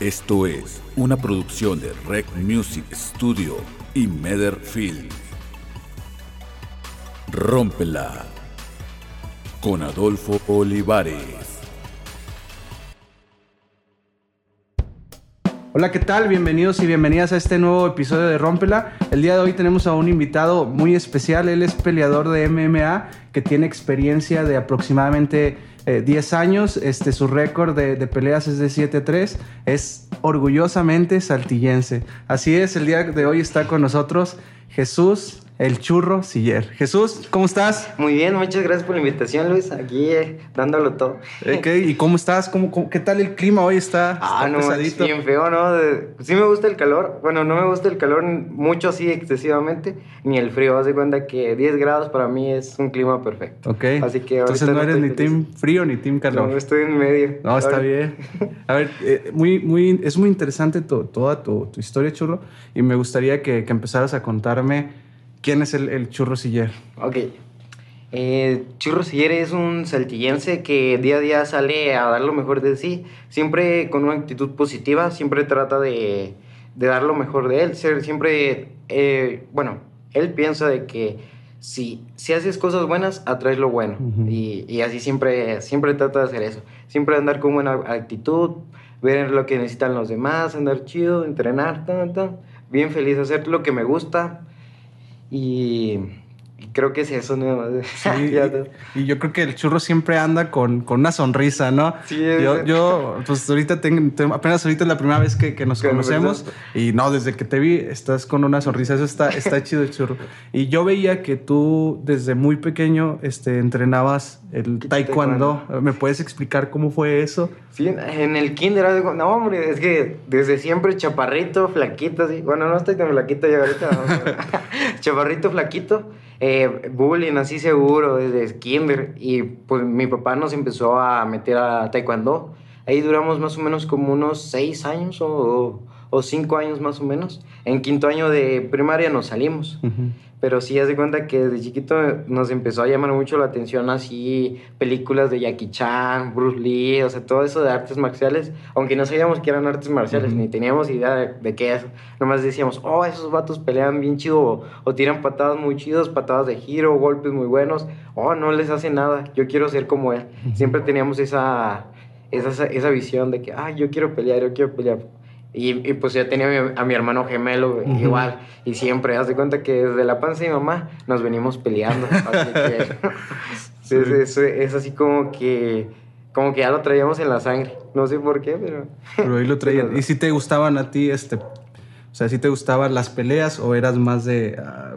Esto es una producción de Rec Music Studio y Meder Film. Rómpela con Adolfo Olivares. Hola, ¿qué tal? Bienvenidos y bienvenidas a este nuevo episodio de Rómpela. El día de hoy tenemos a un invitado muy especial. Él es peleador de MMA que tiene experiencia de aproximadamente eh, 10 años. Este, su récord de, de peleas es de 7-3. Es orgullosamente saltillense. Así es, el día de hoy está con nosotros Jesús el Churro Siller. Jesús, ¿cómo estás? Muy bien, muchas gracias por la invitación, Luis. Aquí eh, dándolo todo. ¿qué? ¿Y cómo estás? ¿Cómo, cómo- qué tal el clima hoy? Está, Ah, está no, pesadito. bien feo, ¿no? De- sí me gusta el calor. Bueno, no me gusta el calor mucho así excesivamente, ni el frío. Haz de cuenta que 10 grados para mí es un clima perfecto. Ok. Así que Entonces no eres ni team frío ni team calor. No, estoy en medio. No, está bien. A ver, eh, muy, muy, es muy interesante toda tu, tu historia, Churro, y me gustaría que, que empezaras a contarme quién es el, el Churro Siller. Ok. Eh, Churro Siller es un saltillense que día a día sale a dar lo mejor de sí, siempre con una actitud positiva, siempre trata de, de dar lo mejor de él, ser, siempre, eh, bueno, él piensa de que si, si haces cosas buenas, atraes lo bueno, Ujú. y, y así siempre, siempre trata de hacer eso, siempre andar con buena actitud, ver lo que necesitan los demás, andar chido, entrenar, tan, tan, bien feliz, hacer lo que me gusta, y... y Creo que es eso. Sí, Ya te- y, y yo creo que el churro siempre anda con, con una sonrisa, ¿no? Sí, es- yo, yo, pues ahorita tengo, tengo- apenas ahorita es la primera vez que, que nos Que conocemos y no, desde que te vi estás con una sonrisa, eso está, está chido el churro. Y yo veía que tú desde muy pequeño este, entrenabas el taekwondo. ¿Me puedes explicar cómo fue eso? Sí, en el kinder, no hombre, es que desde siempre chaparrito, flaquito, así. Bueno, no estoy tan flaquito ya ahorita. no, chaparrito, flaquito, eh, bullying así seguro desde kinder. Y pues mi papá nos empezó a meter a taekwondo. Ahí duramos más o menos como unos seis años o, o cinco años más o menos. En quinto año de primaria nos salimos. Ujú. Pero sí, haz de cuenta que desde chiquito nos empezó a llamar mucho la atención así películas de Jackie Chan, Bruce Lee, o sea, todo eso de artes marciales, aunque no sabíamos que eran artes marciales, Ujú. ni teníamos idea de, de qué es. Nomás decíamos, oh, esos vatos pelean bien chido, o, o tiran patadas muy chidos, patadas de giro, golpes muy buenos, oh, no les hace nada, yo quiero ser como él. Siempre teníamos esa, esa, esa visión de que, ah, yo quiero pelear, yo quiero pelear. Y, y, pues ya tenía a mi, a mi hermano gemelo igual. Y siempre, haz de cuenta que desde la panza de mi mamá nos venimos peleando. Así que Sí. es, es- es así como que, como que ya lo traíamos en la sangre. No sé por qué, pero... Pero ahí lo traían. ¿Y si te gustaban a ti, este, o sea, si te gustaban las peleas o eras más de, ah,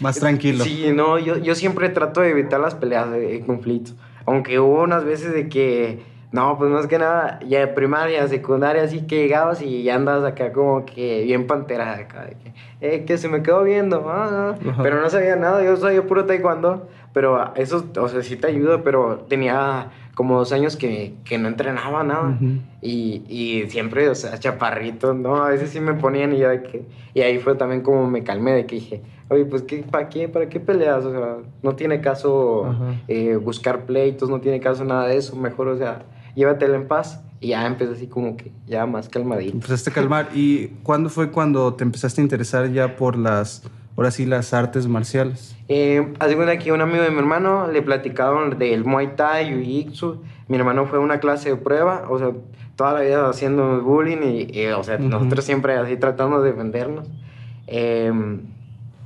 más tranquilo? Sí, no, yo, yo siempre trato de evitar las peleas de, de conflicto. Aunque hubo unas veces de que, no, pues más que nada, ya de primaria, secundaria, así que llegabas y ya andas acá como que bien pantera acá, de que, eh, que se me quedó viendo, ah, ah. Ajá. pero no sabía nada, yo sabía puro taekwondo, pero eso, o sea, sí te ayuda, pero tenía como dos años que, que no entrenaba nada. Y, y siempre, o sea, chaparrito, ¿no? A veces sí me ponían y yo de que... Y ahí fue también como me calmé de que dije, oye, pues, ¿qué, ¿para qué? ¿Para qué peleas? O sea, no tiene caso eh, buscar pleitos, no tiene caso nada de eso. Mejor, o sea, llévatela en paz. Y ya empecé así como que ya más calmadito. Empezaste a calmar. ¿Y cuándo fue cuando te empezaste a interesar ya por las, ahora sí, las artes marciales? Eh, cuenta que un amigo de mi hermano le platicaron del Muay Thai, Jiu-Jitsu. Mi hermano fue a una clase de prueba, o sea, toda la vida haciendo bullying y, y, o sea, Ujú. nosotros siempre así tratando de defendernos. Eh,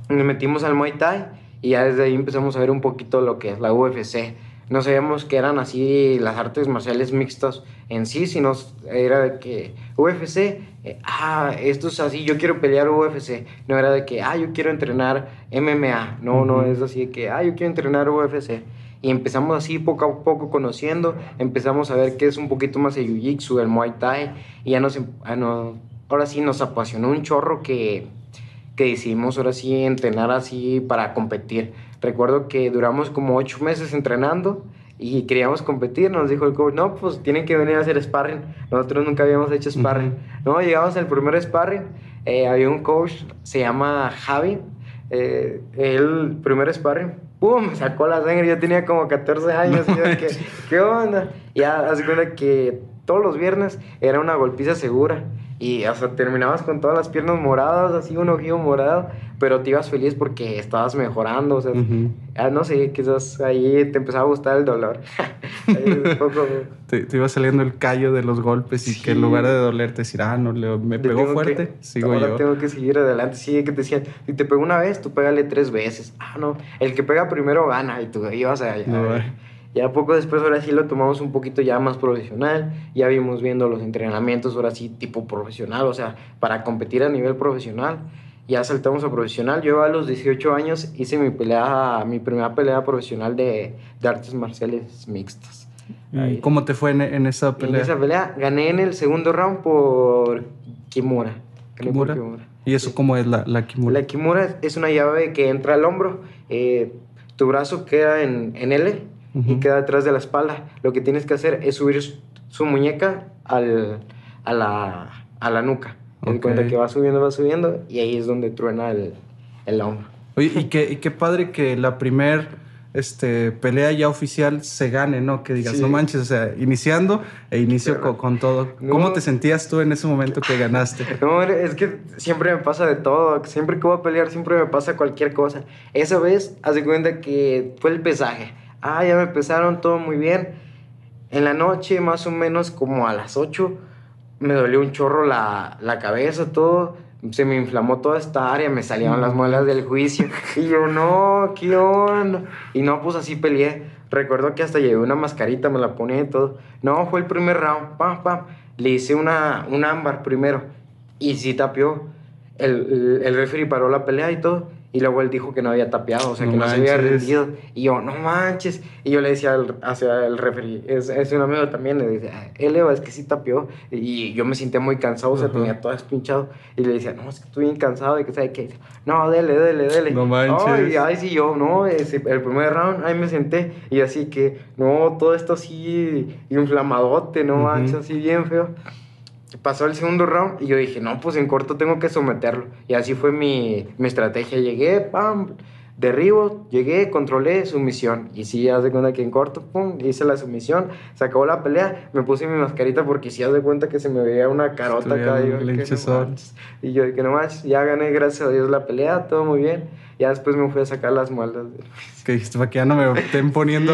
nos metimos al Muay Thai y ya desde ahí empezamos a ver un poquito lo que es la UFC. No sabíamos que eran así las artes marciales mixtas en sí, sino era de que UFC, eh, ah, esto es así, yo quiero pelear UFC. No era de que, ah, yo quiero entrenar MMA. No, no es así de que, ah, yo quiero entrenar UFC. Y empezamos así poco a poco conociendo, empezamos a ver qué es un poquito más el Jiu-Jitsu, el Muay Thai, y ya nos, em- ah, ahora sí nos apasionó un chorro que, que decidimos ahora sí entrenar así para competir. Recuerdo que duramos como ocho meses entrenando y queríamos competir. Nos dijo el coach, no, pues tienen que venir a hacer sparring. Nosotros nunca habíamos hecho sparring. No, llegamos al primer sparring. eh, había un coach, se llama Javi. eh, el primer sparring, ¡pum! Sacó la sangre. Yo tenía como 14 años. y de que, ¿Qué onda? Y ya, hace cuenta que todos los viernes era una golpiza segura. Y hasta terminabas con todas las piernas moradas, así un ojillo morado, pero te ibas feliz porque estabas mejorando, o sea, ah, no sé, quizás ahí te empezaba a gustar el dolor. te, iba saliendo el callo de los golpes y que en lugar de dolerte decir, ah, no, me pegó fuerte, sigo ahora tengo que seguir adelante, sí, que te decían, si te pegó una vez, tú pégale tres veces. Ah, no, el que pega primero gana y tú ibas a... Ya poco después, ahora sí lo tomamos un poquito ya más profesional. Ya vimos viendo los entrenamientos, ahora sí, tipo profesional, o sea, para competir a nivel profesional. Ya saltamos a profesional. Yo a los 18 años hice mi pelea, mi primera pelea profesional de, de artes marciales mixtas. ¿Y ¿Cómo te fue en, esa pelea? En esa pelea gané en el segundo round por Kimura. ¿Kimura? ¿Y eso cómo es la, la Kimura? La Kimura es una llave que entra al hombro. Eh, tu brazo queda en, en L y queda detrás de la espalda. Lo que tienes que hacer es subir su muñeca al, a, la, a la nuca. Okay. cuenta que va subiendo, va subiendo y ahí es donde truena el, el hombro. Oye, y qué, y qué padre que la primer este, pelea ya oficial se gane, ¿no? Que digas, no manches, o sea, iniciando e inicio con, todo. ¿Cómo te sentías tú en ese momento que ganaste? No, es que siempre me pasa de todo. Siempre que voy a pelear, siempre me pasa cualquier cosa. Esa vez, haz de cuenta que fue el pesaje Ah, ya me empezaron todo muy bien. En la noche, más o menos como a las 8, me dolió un chorro la, la cabeza, todo. Se me inflamó toda esta área, me salieron las muelas del juicio. Y yo, no, ¿qué onda? Y no, pues así peleé. Recuerdo que hasta llevé una mascarita, me la ponía y todo. No, fue el primer round, pam, pam. Le hice una, un ámbar primero. Y sí tapió. El, el, el referee paró la pelea y todo. Y luego él dijo que no había tapeado, o sea, que no se había rendido. Y yo, no manches. Y yo le decía al, hacia el referee, es, es un amigo también, le decía, él es que sí tapeó. Y yo me sentía muy cansado, o sea, tenía todo espinchado. Y le decía, no, es que estoy bien cansado. Y que sabe qué. No, dele, dele, dele. No manches. Ay, ay, sí, yo, no, ese, el primer round, ahí me senté. Y así que, no, todo esto así inflamadote, no manches, así bien feo pasó el segundo round y yo dije, no, pues en corto tengo que someterlo. Y así fue mi, mi estrategia. Llegué, pam, derribo, llegué, controlé sumisión. Y sí, haz de cuenta que en corto, pum, hice la sumisión, se acabó la pelea, me puse mi mascarita porque sí, haz de cuenta que se me veía una carota acá. Y yo, y yo, que nomás, ya gané, gracias a Dios, la pelea, todo muy bien. Ya después me fui a sacar las muelas. Que dijiste, para que ya no me estén poniendo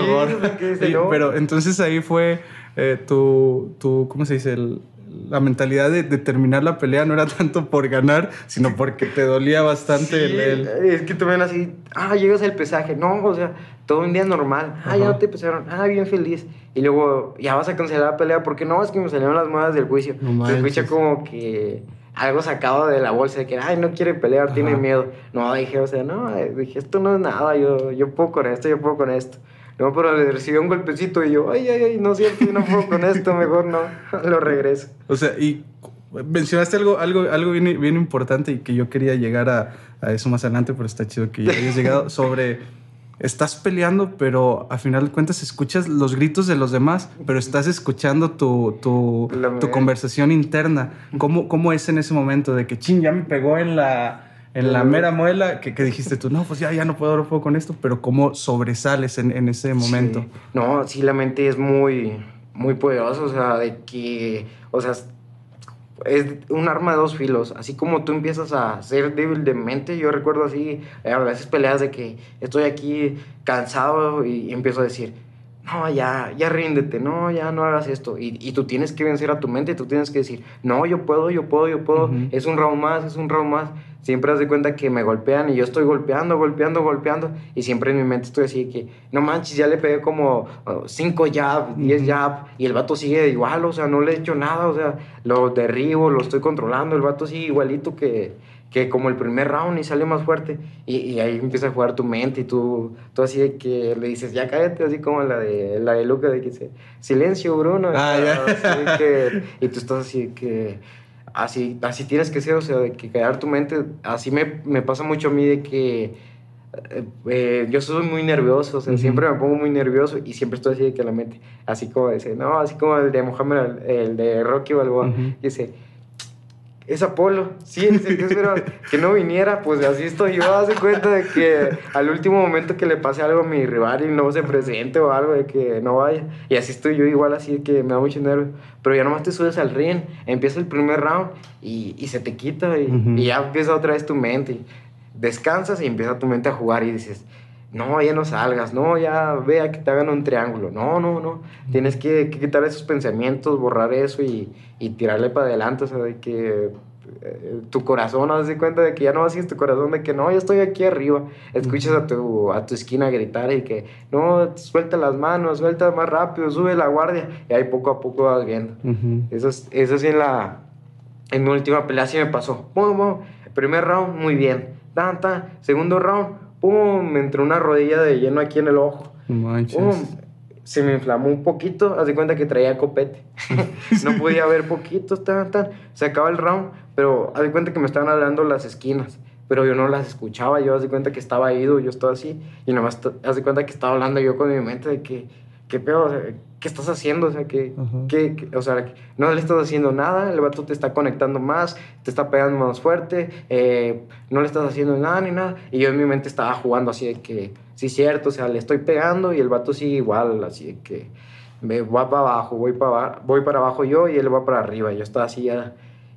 sí, Pero entonces ahí fue eh, tu, tu, ¿cómo se dice? El, la mentalidad de, terminar la pelea no era tanto por ganar, sino porque te dolía bastante el, Es que ven así, ah, llegas al pesaje, no, o sea, todo un día normal, ah, ya no te pesaron, ah, bien feliz. Y luego ya vas a cancelar la pelea porque no, es que me salieron las modas del juicio. se escucha como que algo sacado de la bolsa de que, ay, no quiere pelear, tiene miedo. No, dije, o sea, no, dije, esto no es nada, yo, yo puedo con esto, yo puedo con esto. No, pero le recibió un golpecito y yo, ay, ay, ay, no siento, no puedo con esto, mejor no, lo regreso. O sea, y mencionaste algo, algo, algo bien, bien importante y que yo quería llegar a, a, eso más adelante, pero está chido que ya hayas llegado, sobre estás peleando, pero a final de cuentas escuchas los gritos de los demás, pero estás escuchando tu, tu, tu conversación interna. ¿Cómo, ¿Cómo es en ese momento de que, ching, ya me pegó en la en la mera muela que, que, dijiste tú, no, pues ya, ya no puedo, no puedo con esto, pero cómo sobresales en, en ese momento. No, sí, la mente es muy, muy poderosa, o sea, de que, o sea, es un arma de dos filos. Así como tú empiezas a ser débil de mente, yo recuerdo así, a veces peleas de que estoy aquí cansado y empiezo a decir, no, ya, ya ríndete, no, ya no hagas esto. Y, y, tú tienes que vencer a tu mente, tú tienes que decir, no, yo puedo, yo puedo, yo puedo, es un round más, es un round más. Siempre haz de cuenta que me golpean y yo estoy golpeando, golpeando, golpeando. Y siempre en mi mente estoy así que, no manches, ya le pegué como 5 jab, 10 jab. Y el vato sigue igual, o sea, no le he hecho nada, o sea, lo derribo, lo estoy controlando. El vato sigue igualito que, que como el primer round y sale más fuerte. Y, y, ahí empieza a jugar tu mente y tú, tú así de que le dices, ya cállate, así como la de, la de Luca, de que dice, silencio, Bruno. Ah, ya. Que, y tú estás así que, así, así tienes que ser, o sea, de que callar tu mente. Así me, me pasa mucho a mí de que eh, eh, yo soy muy nervioso, o sea, siempre me pongo muy nervioso y siempre estoy así de que la mente, así como dice, no, así como el de Mohamed, el, de Rocky Balboa, uh dice es Apolo, sí, ese que no viniera, pues así estoy yo, hace cuenta de que al último momento que le pase algo a mi rival y no se presente o algo, de que no vaya, y así estoy yo igual, así que me da mucho nervio, pero ya nomás te subes al ring, empieza el primer round y, y se te quita y, y, ya empieza otra vez tu mente, y descansas y empieza tu mente a jugar y dices, no, ya no salgas, no, ya vea que te hagan un triángulo. No, no, no. Tienes que, quitar esos pensamientos, borrar eso y, y tirarle para adelante. O sea, de que eh, tu corazón, haz de cuenta de que ya no vacías tu corazón, de que no, ya estoy aquí arriba. Escuchas a tu, a tu esquina gritar y que no, suelta las manos, suelta más rápido, sube la guardia. Y ahí poco a poco vas viendo. Eso, eso sí en la. En mi última pelea sí me pasó. Primer round, muy bien. Tan, tan. Segundo round ¡pum! Me entró una rodilla de lleno aquí en el ojo. Manches. Se me inflamó un poquito, haz de cuenta que traía copete. no podía ver poquito, tan, tan. Se acaba el round, pero haz de cuenta que me estaban hablando las esquinas pero yo no las escuchaba, yo haz de cuenta que estaba ido, yo estaba así, y nomás haz de cuenta que estaba hablando yo con mi mente de que, ¿qué pedo? ¿qué estás haciendo? O sea, que, o sea, no le estás haciendo nada, el vato te está conectando más, te está pegando más fuerte, eh, no le estás haciendo nada ni nada. Y yo en mi mente estaba jugando así de que, sí, cierto, o sea, le estoy pegando y el vato sigue igual, así de que me va para abajo, voy para, voy para abajo yo y él va para arriba. Yo estaba así ya.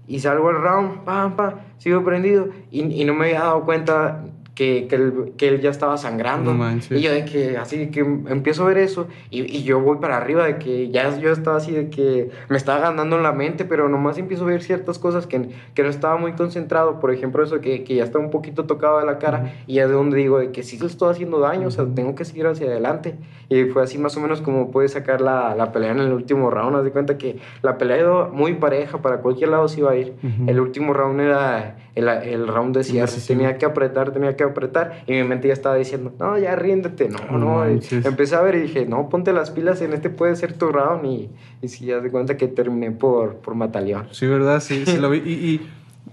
Y salgo el round, pam, pam, sigo prendido y, y no me había dado cuenta que, que, él, que, él, ya estaba sangrando. y yo de que así que empiezo a ver eso y, y, yo voy para arriba de que ya yo estaba así de que me estaba ganando en la mente, pero nomás empiezo a ver ciertas cosas que, que no estaba muy concentrado. Por ejemplo, eso que, que ya está un poquito tocado de la cara y ya de donde digo de que sí se estoy haciendo daño, o sea, tengo que seguir hacia adelante. Y fue así más o menos como pude sacar la, la pelea en el último round. Haz de cuenta que la pelea ido muy pareja, para cualquier lado se iba a ir. El último round era el, el round de cierre. Tenía que apretar, tenía que apretar. Y mi mente ya estaba diciendo, no, ya ríndete. No, no. empecé a ver y dije, no, ponte las pilas, en este puede ser tu round. Y, y sí, ya de cuenta que terminé por, por Mataleón. Sí, ¿verdad? Sí, sí lo vi. Y,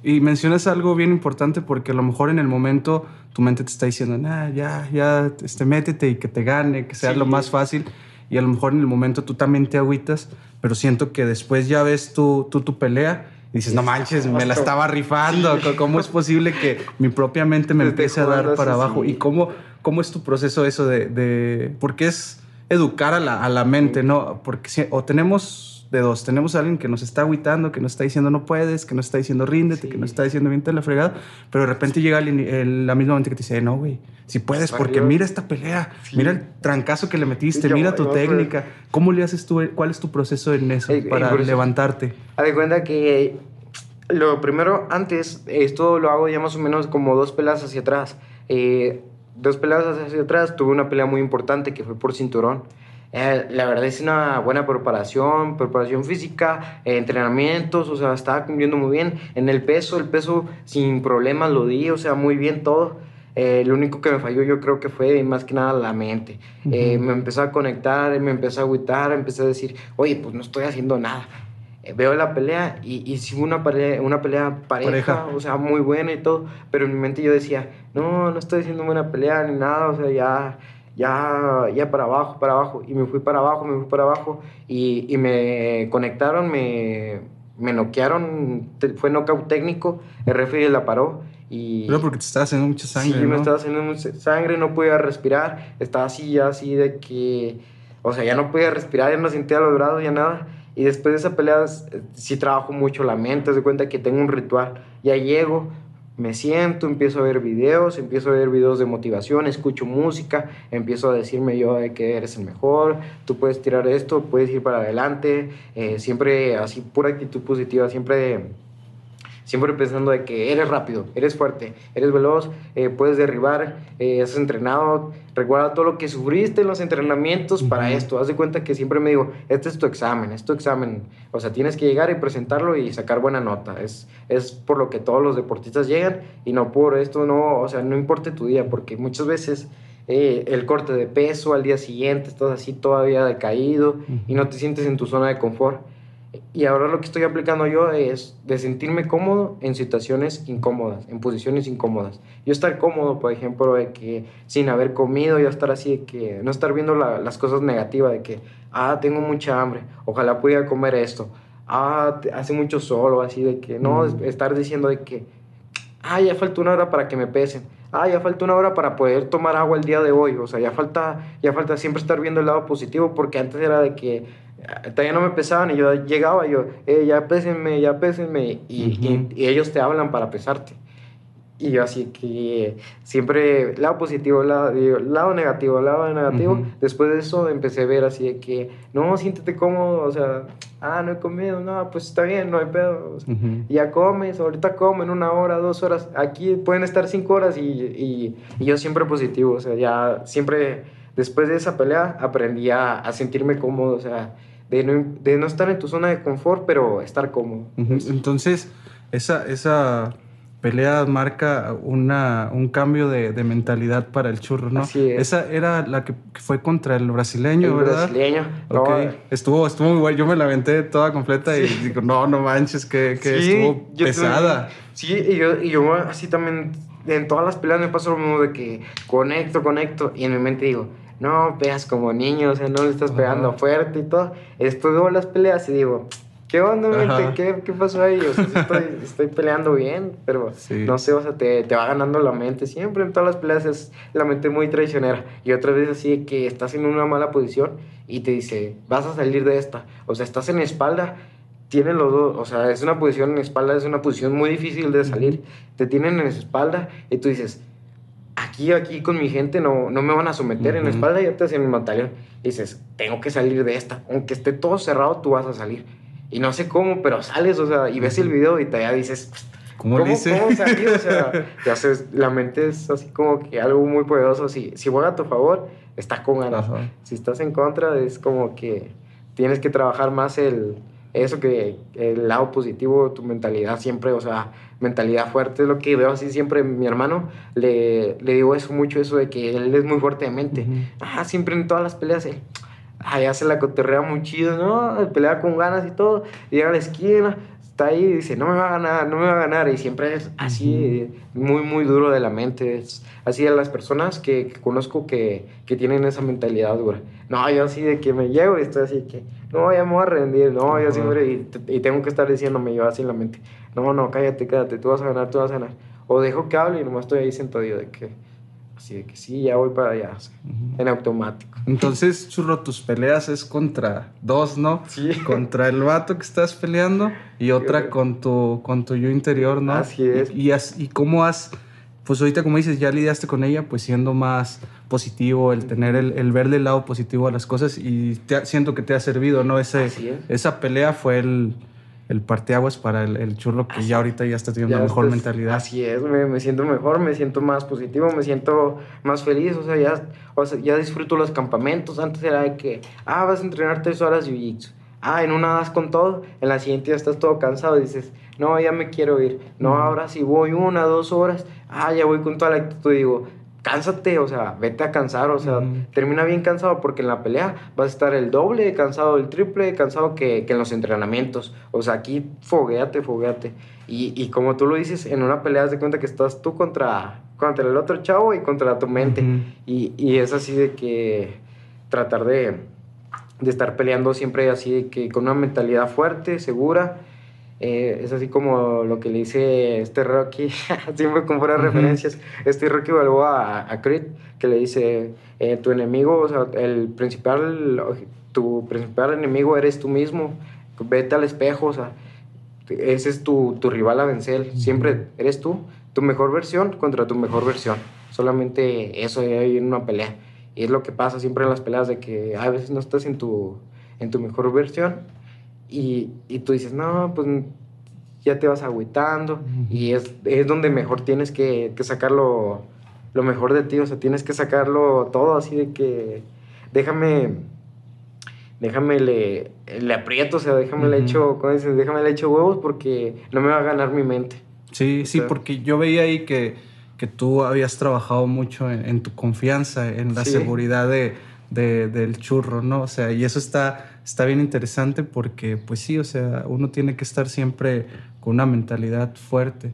y, y, mencionas algo bien importante porque a lo mejor en el momento tu mente te está diciendo, nah, ya, ya, este, métete y que te gane, que sea lo más fácil. Y a lo mejor en el momento tú también te agüitas, pero siento que después ya ves tú, tú tu pelea y dices, no manches, me la estaba rifando. ¿Cómo es posible que mi propia mente me empiece a dar para abajo? ¿Y cómo, cómo es tu proceso eso de, de porque es educar a la, a la mente, ¿no? Porque si, o tenemos de dos. Tenemos a alguien que nos está aguitando, que nos está diciendo no puedes, que nos está diciendo ríndete, que nos está diciendo viente la fregada, pero de repente llega el, la misma mente que te dice, no, güey, si puedes, porque mira esta pelea, mira el trancazo que le metiste, mira tu técnica. ¿Cómo le haces tú? ¿Cuál es tu proceso en eso para levantarte? A de cuenta que lo primero, antes, esto lo hago ya más o menos como dos peleas hacia atrás. Eh, dos peleas hacia atrás, tuve una pelea muy importante que fue por cinturón. Eh, la verdad es una buena preparación, preparación física, eh, entrenamientos, o sea, estaba cumpliendo muy bien. En el peso, el peso sin problemas lo di, o sea, muy bien todo. Eh, lo único que me falló yo creo que fue más que nada la mente. me empezó a conectar, me empezó a agüitar, empecé a decir, oye, pues no estoy haciendo nada. veo la pelea y, y sí una pelea, una pelea pareja, o sea, muy buena y todo, pero en mi mente yo decía, no, no estoy haciendo buena pelea ni nada, o sea, ya ya, ya para abajo, para abajo. Y me fui para abajo, me fui para abajo. Y, y me conectaron, me, me noquearon. Fue knockout técnico. El referee la paró. Y, Pero porque te estaba haciendo mucha sangre. Sí, me estaba haciendo mucha sangre, no podía respirar. Estaba así, ya así de que. O sea, ya no podía respirar, ya no sentía los brazos, ya nada. Y después de esa pelea, sí trabajo mucho la mente. Se cuenta que tengo un ritual. Ya llego, me siento, empiezo a ver videos, empiezo a ver videos de motivación, escucho música, empiezo a decirme yo de que eres el mejor, tú puedes tirar esto, puedes ir para adelante, eh, siempre así pura actitud positiva, siempre siempre pensando de que eres rápido, eres fuerte, eres veloz, eh, puedes derribar, eh, has entrenado, recuerda todo lo que sufriste en los entrenamientos para esto, haz de cuenta que siempre me digo, este es tu examen, es tu examen, o sea, tienes que llegar y presentarlo y sacar buena nota, es, es por lo que todos los deportistas llegan y no por esto, no, o sea, no importa tu día, porque muchas veces... Eh, el corte de peso al día siguiente, estás así todavía decaído y no te sientes en tu zona de confort. Y ahora lo que estoy aplicando yo es de sentirme cómodo en situaciones incómodas, en posiciones incómodas. Yo estar cómodo, por ejemplo, de que sin haber comido, yo estar así, de que no estar viendo las cosas negativas, de que, ah, tengo mucha hambre, ojalá pudiera comer esto. ah, hace mucho solo, así de que, no, estar diciendo de que, ah, ya falta una hora para que me pesen, ah, ya falta una hora para poder tomar agua el día de hoy, o sea, ya falta, ya falta siempre estar viendo el lado positivo, porque antes era de que todavía no me pesaban y yo llegaba y yo, eh, ya pésenme, ya pésenme, y, y ellos te hablan para pesarte. Y yo así que siempre lado positivo, lado, lado negativo, lado negativo. Después de eso empecé a ver así de que, no, siéntete cómodo, o sea, ah, no he comido, no, pues está bien, no hay pedo. Ya comes, ahorita como en una hora, dos horas. Aquí pueden estar cinco horas y, y, y, yo siempre positivo, o sea, ya siempre después de esa pelea aprendí a, a sentirme cómodo, o sea, de no, de no estar en tu zona de confort, pero estar cómodo. Entonces, esa... esa pelea marca una, un cambio de, de, mentalidad para el churro, ¿no? Así es. Esa era la que fue contra el brasileño, el ¿verdad? brasileño. Okay. No. Estuvo, estuvo muy bueno. Yo me la aventé toda completa y digo, no, no manches, que, que sí, estuvo pesada. Tuve, sí, y yo, y yo así también, en todas las peleas me pasó lo mismo de que conecto, conecto, y en mi mente digo, no, pegas como niño, o sea, no le estás pegando Ajá. fuerte y todo. Después veo las peleas y digo, ¿Qué onda, mente? ¿Qué, ¿Qué, pasó ahí? O sea, estoy, estoy, peleando bien, pero sí. no sé, o sea, te, te, va ganando la mente. Siempre en todas las peleas es la mente muy traicionera. Y otra vez así que estás en una mala posición y te dice, vas a salir de esta. O sea, estás en espalda, tienen los dos, o sea, es una posición en espalda, es una posición muy difícil de salir. Te tienen en espalda y tú dices, aquí, aquí con mi gente no, no me van a someter. Uh -huh. En espalda ya te hacen mi batallón. Y dices, tengo que salir de esta. Aunque esté todo cerrado, tú vas a salir. Y no sé cómo, pero sales, o sea, y ves el video y te ya dices, ¿cómo, ¿cómo dice? ¿Cómo salí? O sea, te haces, la mente es así como que algo muy poderoso. Si, si juega a tu favor, está con ganas. Ajá. Si estás en contra, es como que tienes que trabajar más el, eso que el lado positivo, tu mentalidad siempre, o sea, mentalidad fuerte es lo que veo así siempre. Mi hermano le, le digo eso mucho, eso de que él es muy fuerte de mente. Uh -huh. Ah, siempre en todas las peleas él ya se la cotorrea muy chido, ¿no? Pelea con ganas y todo. Llega a la esquina, está ahí y dice, no me va a ganar, no me va a ganar. Y siempre es así, muy, muy duro de la mente. Es así de las personas que, que conozco que, que, tienen esa mentalidad dura. No, yo así de que me llego y estoy así que, no, ya me voy a rendir. No, yo siempre, y, y tengo que estar diciéndome yo así en la mente, no, no, cállate, cállate, tú vas a ganar, tú vas a ganar. O dejo que hable y nomás estoy ahí sentado de que Así de que sí, ya voy para allá, o sea, uh -huh. en automático. Entonces, Churro, tus peleas es contra dos, ¿no? Sí. Contra el vato que estás peleando y otra con tu, con tu yo interior, ¿no? Así es. Y, y, y, cómo has, pues ahorita como dices, ya lidiaste con ella, pues siendo más positivo, el tener el, el verle el lado positivo a las cosas y te, siento que te ha servido, ¿no? Ese, es. Esa pelea fue el el parteaguas para el, el churro que así, ya ahorita ya está teniendo una mejor estás, mentalidad. Así es, me, me, siento mejor, me siento más positivo, me siento más feliz, o sea, ya, o sea, ya disfruto los campamentos. Antes era de que, ah, vas a entrenar tres horas de jiu-jitsu. Ah, en una das con todo, en la siguiente ya estás todo cansado y dices, no, ya me quiero ir. No, ahora sí voy una, dos horas, ah, ya voy con toda la actitud. Digo, cánsate, o sea, vete a cansar, o sea, termina bien cansado porque en la pelea vas a estar el doble de cansado, el triple de cansado que, que en los entrenamientos. O sea, aquí fogueate, fogueate. Y, y, como tú lo dices, en una pelea das de cuenta que estás tú contra, contra el otro chavo y contra tu mente. Y, y, es así de que tratar de, de estar peleando siempre así de que con una mentalidad fuerte, segura eh, es así como lo que le dice este Rocky, siempre con puras uh -huh. referencias, este Rocky Balboa a, a Creed, que le dice, eh, tu enemigo, o sea, el principal, tu principal enemigo eres tú mismo, vete al espejo, o sea, ese es tu, tu rival a vencer, uh -huh. siempre eres tú, tu mejor versión contra tu mejor versión, solamente eso hay en una pelea, y es lo que pasa siempre en las peleas, de que a veces no estás en tu, en tu mejor versión, y, y, tú dices, no, pues ya te vas agüitando y es, es, donde mejor tienes que, que sacar lo, mejor de ti, o sea, tienes que sacarlo todo así de que déjame, déjame le, le aprieto, o sea, déjame uh -huh. le echo, ¿cómo dices? Déjame le echo huevos porque no me va a ganar mi mente. Sí, o sea, sí, porque yo veía ahí que, que tú habías trabajado mucho en, en tu confianza, en la sí. seguridad de, de, del churro, ¿no? O sea, y eso está está bien interesante porque, pues sí, o sea, uno tiene que estar siempre con una mentalidad fuerte.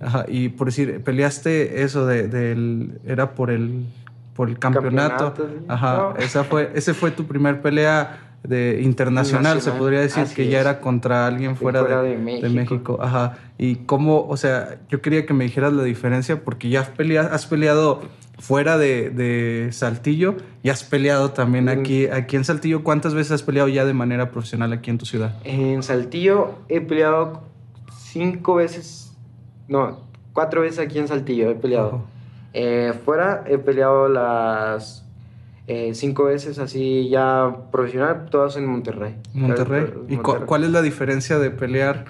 Ajá, y por decir, peleaste eso de, del, era por el, por el campeonato. campeonato Ajá, no. esa fue, ese fue tu primer pelea de internacional, se podría decir así que ya era contra alguien fuera, fuera de, de de México. México. Ajá. Y cómo, o sea, yo quería que me dijeras la diferencia porque ya has peleado, has peleado fuera de, de Saltillo y has peleado también aquí, aquí en Saltillo. ¿Cuántas veces has peleado ya de manera profesional aquí en tu ciudad? En Saltillo he peleado cinco veces, no, cuatro veces aquí en Saltillo he peleado. Eh, fuera he peleado las eh, cinco veces así ya profesional, todas en Monterrey. Monterrey. ¿Y Monterrey. cuál es la diferencia de pelear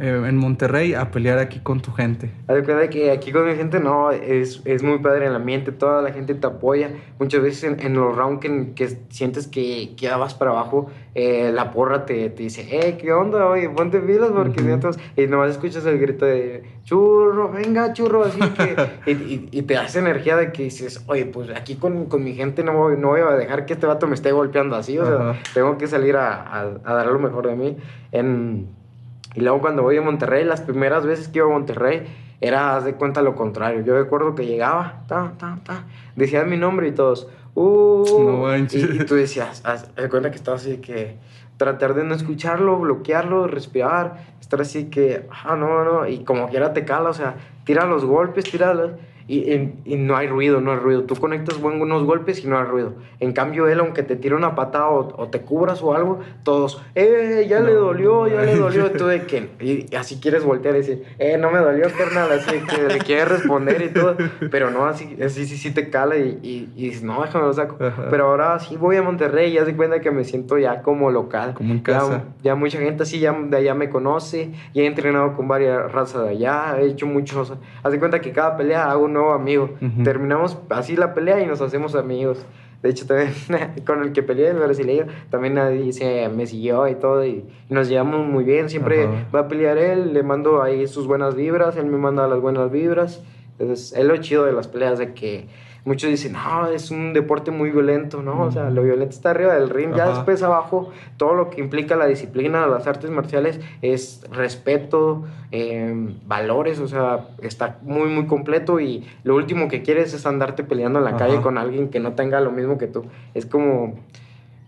eh, en Monterrey a pelear aquí con tu gente? Haz de que aquí con mi gente no, es, es muy padre el ambiente, toda la gente te apoya. Muchas veces en, en los rounds que, que sientes que, que vas para abajo, eh, la porra te, te dice, eh, ¿qué onda? Oye, ponte pilas porque Ujú. sientas-". Y nomás escuchas el grito de, churro, venga, churro, así que... y, y- y te das energía de que dices, oye, pues aquí con, con mi gente no voy, no voy a dejar que este vato me esté golpeando así, o sea, Ajá. tengo que salir a, a, a dar lo mejor de mí. En, y luego cuando voy a Monterrey, las primeras veces que iba a Monterrey, era, haz de cuenta, lo contrario. Yo recuerdo que llegaba, ta, ta, ta, decía mi nombre y todos, uh, No manches. y, y tú decías, haz de cuenta que estaba así que tratar de no escucharlo, bloquearlo, respirar, estar así que, ah, no, no, y como quiera te cala, o sea, tira los golpes, tira los... Y, y- y no hay ruido, no hay ruido. Tú conectas buenos golpes y no hay ruido. En cambio, él, aunque te tire una patada o, o te cubras o algo, todos, ¡eh! Ya le No, dolió, ya le dolió. Tú de que, y, así quieres voltear y decir, ¡eh! No me dolió, carnal. Así que le quieres responder y todo. Pero no, así, así sí, sí te cala y, y, no, déjame lo saco. Ajá. Pero ahora sí voy a Monterrey y ya se cuenta que me siento ya como local. Como en casa. ya mucha gente así ya de allá me conoce, ya he entrenado con varias razas de allá, he hecho muchos, haz de cuenta que cada pelea hago un nuevo amigo, Ujú. terminamos así la pelea y nos hacemos amigos. De hecho, también con el que peleé, el brasileño, también nadie se me siguió y todo, y, y nos llevamos muy bien. Siempre Ajá. va a pelear él, le mando ahí sus buenas vibras, él me manda las buenas vibras. Entonces, es lo chido de las peleas, de que muchos dicen, no, es un deporte muy violento, ¿no? O sea, lo violento está arriba del ring, ya después abajo, todo lo que implica la disciplina, las artes marciales, es respeto, eh, valores, o sea, está muy, muy completo y lo último que quieres es andarte peleando en la Ajá. calle con alguien que no tenga lo mismo que tú. Es como,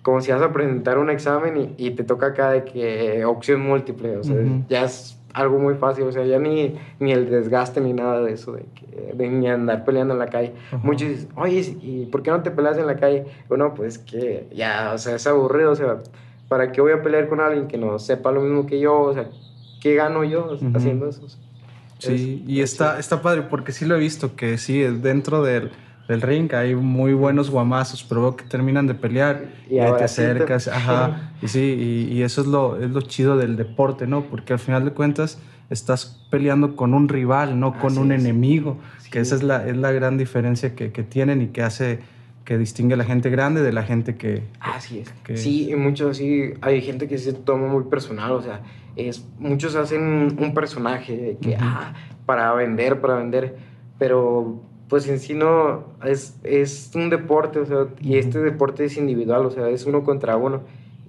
como si vas a presentar un examen y, y te toca acá de que opción múltiple, o sea, ya es algo muy fácil, o sea, ya ni, ni el desgaste ni nada de eso, de, que, de ni andar peleando en la calle. Ajá. Muchos dicen, oye, ¿y por qué no te peleas en la calle? Bueno, pues que ya, o sea, es aburrido, o sea, ¿para qué voy a pelear con alguien que no sepa lo mismo que yo? O sea, ¿qué gano yo Ujú. haciendo eso? O sea, Sí, es- y es está, chido. está padre porque sí lo he visto, que sí, dentro del, del ring hay muy buenos guamazos, pero veo que terminan de pelear Y y, ahí te ahora sí te- acercas, ajá, y sí, y, y eso es lo, es lo chido del deporte, ¿no? Porque al final de cuentas estás peleando con un rival, no con Así un es. enemigo, que Sí. esa es la, es la gran diferencia que, que tienen y que hace que distingue a la gente grande de la gente que... Así es. que- Sí, y muchos sí, hay gente que se toma muy personal, o sea, es, muchos hacen un personaje de que, Ujú. ah, para vender, para vender, pero pues en sí no, es, es un deporte, o sea, y este deporte es individual, o sea, es uno contra uno,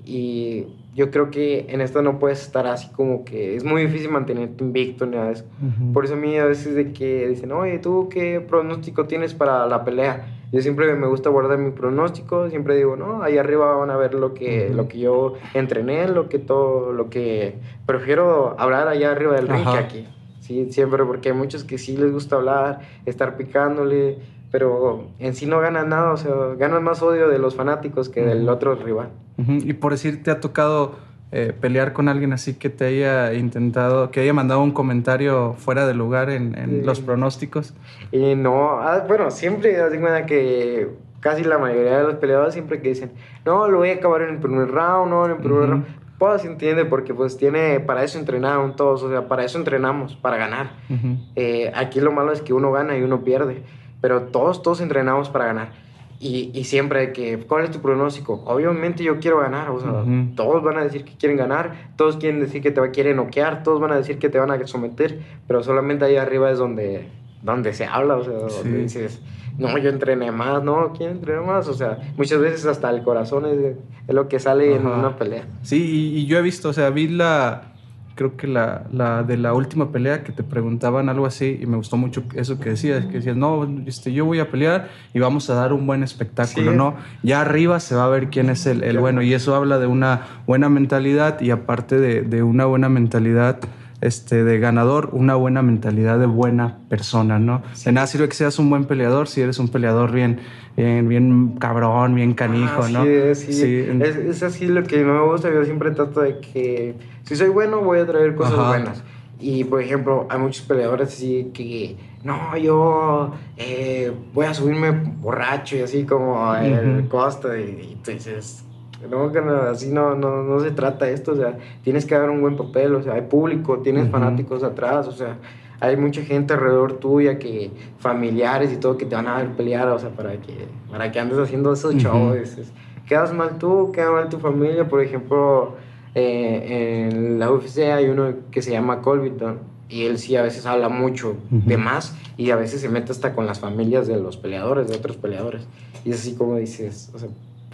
y yo creo que en esto no puedes estar así como que es muy difícil mantenerte invicto ni nada de eso. Ujú. Por eso a mí a veces de que dicen, oye, ¿tú qué pronóstico tienes para la pelea? Yo siempre me gusta guardar mi pronóstico, siempre digo, no, ahí arriba van a ver lo que, Ujú. lo que yo entrené, lo que todo, lo que prefiero hablar allá arriba del ring que aquí. Sí, siempre, porque hay muchos que sí les gusta hablar, estar picándole, pero en sí no ganan nada, o sea, ganan más odio de los fanáticos que del otro rival. Y por decir, ¿te ha tocado eh, pelear con alguien así que te haya intentado, que haya mandado un comentario fuera de lugar en, en los pronósticos? Y no, ah, bueno, siempre cuenta que casi la mayoría de los peleadores siempre que dicen, no, lo voy a acabar en el primer round, no, en el primer round. Pues se entiende porque pues tiene, para eso entrenaron todos, o sea, para eso entrenamos, para ganar. Ujú. Eh, aquí lo malo es que uno gana y uno pierde, pero todos, todos entrenamos para ganar. Y, y siempre que, ¿cuál es tu pronóstico? Obviamente yo quiero ganar, o sea, Ujú. todos van a decir que quieren ganar, todos quieren decir que te quieren noquear, todos van a decir que te van a someter, pero solamente ahí arriba es donde, donde se habla, o sea, donde Sí. dices, no, yo entrené más, no, ¿quién entrené más? O sea, muchas veces hasta el corazón es, es lo que sale en una pelea. Sí, y, y yo he visto, o sea, vi la, creo que la, la, de la última pelea que te preguntaban algo así y me gustó mucho eso que decías, que decías, no, este, yo voy a pelear y vamos a dar un buen espectáculo, ¿no? Ya arriba se va a ver quién es el, el, bueno y eso habla de una buena mentalidad y aparte de, de una buena mentalidad este, de ganador, una buena mentalidad de buena persona, ¿no? De nada sirve que seas un buen peleador si eres un peleador bien, bien, bien cabrón, bien canijo, ¿no? Es, sí, sí. Es, es, así lo que me gusta. Yo siempre trato de que si soy bueno, voy a traer cosas Ajá. buenas. Y por ejemplo, hay muchos peleadores así que, no, yo eh, voy a subirme borracho y así como el Costa. Y, y tú dices, no, así no, no, no se trata esto, o sea, tienes que dar un buen papel, o sea, hay público, tienes uh -huh. fanáticos atrás, o sea, hay mucha gente alrededor tuya que, familiares y todo, que te van a ver pelear, o sea, para que, para que andes haciendo esos uh -huh. shows. Quedas mal tú, queda mal tu familia, por ejemplo, eh, en la UFC hay uno que se llama Colbyton, y él sí a veces habla mucho uh -huh. de más y a veces se mete hasta con las familias de los peleadores, de otros peleadores. Y es así como dices, o sea,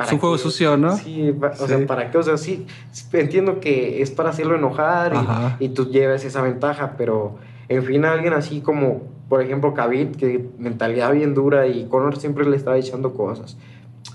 es un juego sucio, ¿no? Sí, o sí. sea, ¿para qué? O sea, sí, entiendo que es para hacerlo enojar y, y, tú llevas esa ventaja, pero en fin, alguien así como, por ejemplo, Khabib, que mentalidad bien dura y Conor siempre le estaba echando cosas.